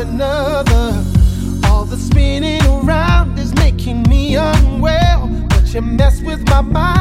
another. All the spinning around is making me unwell, but you mess with my mind.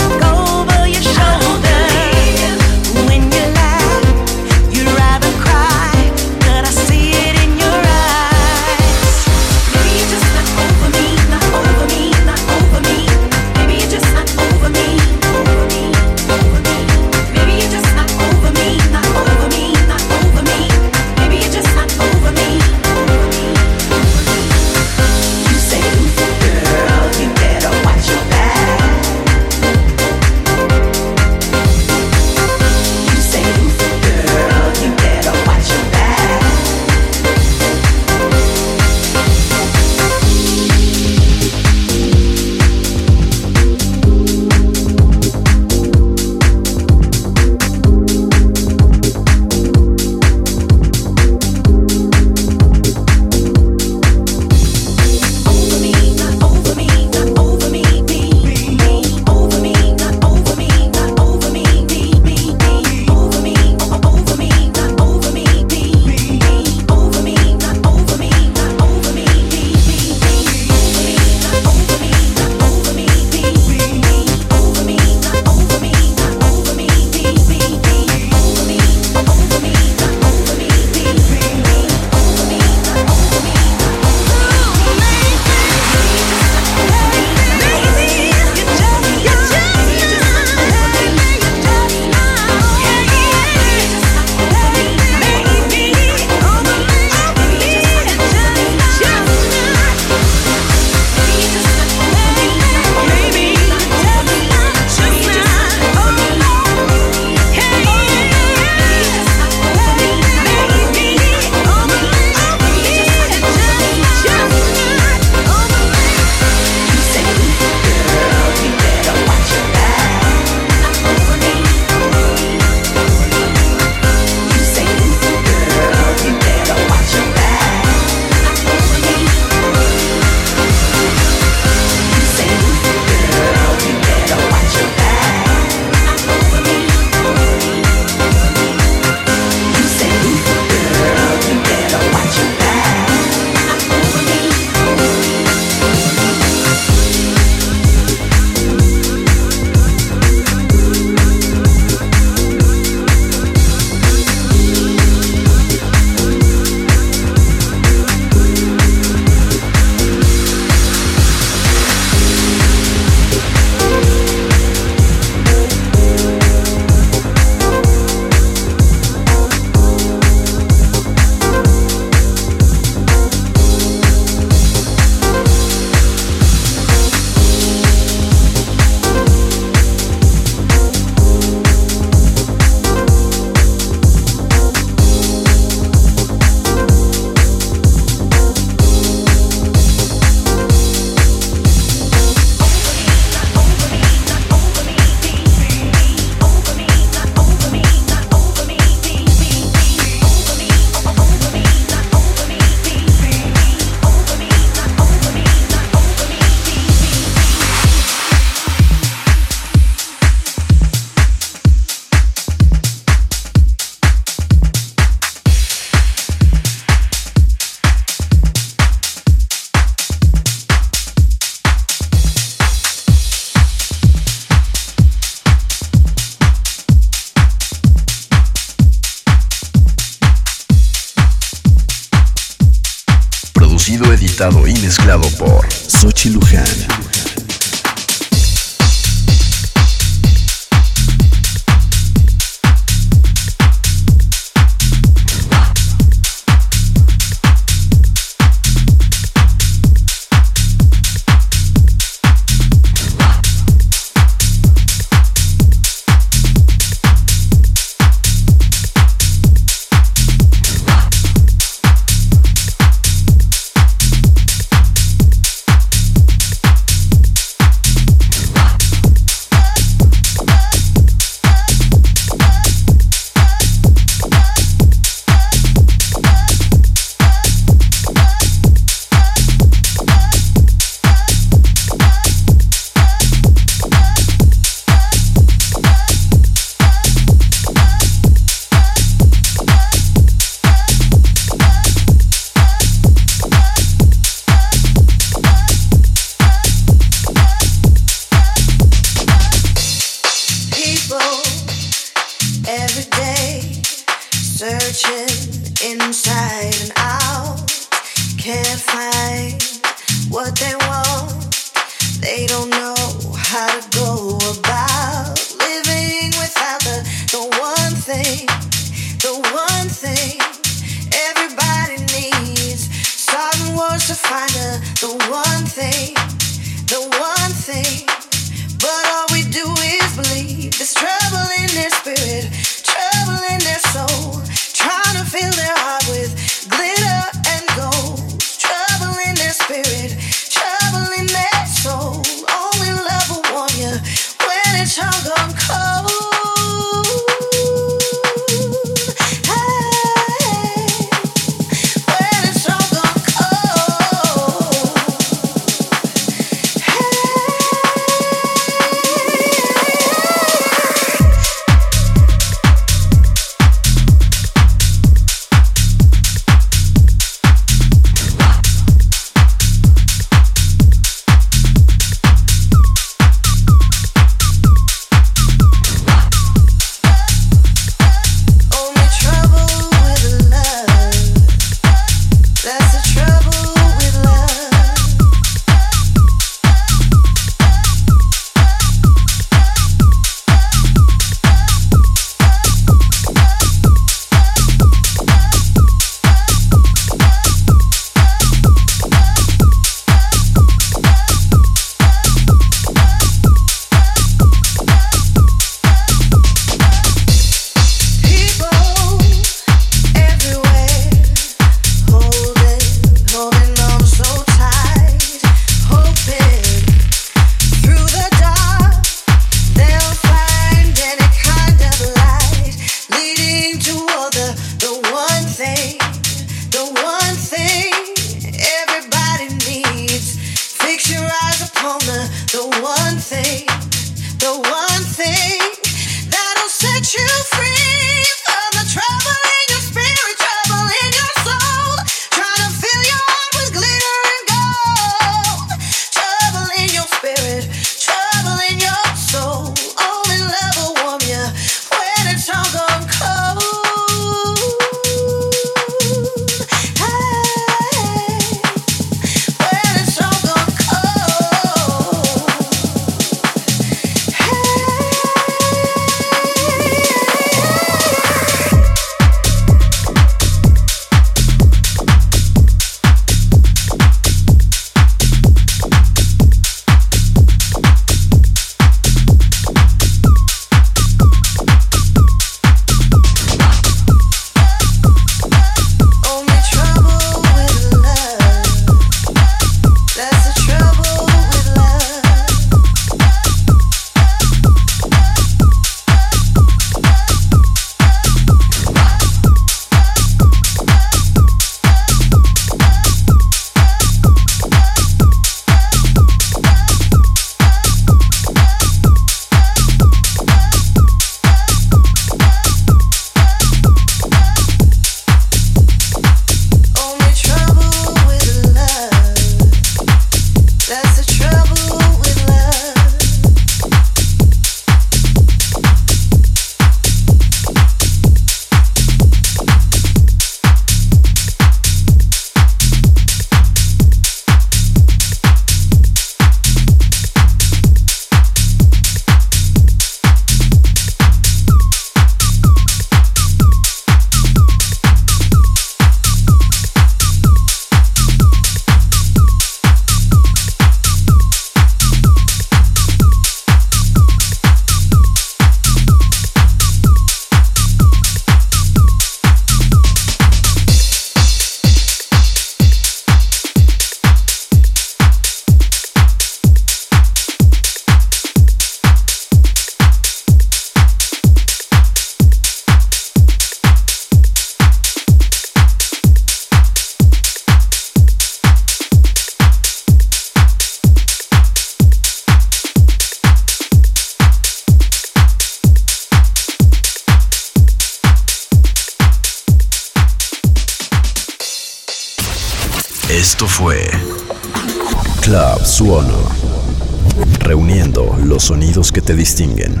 Sonidos que te distinguen.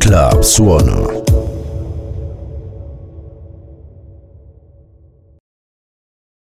Club Suono.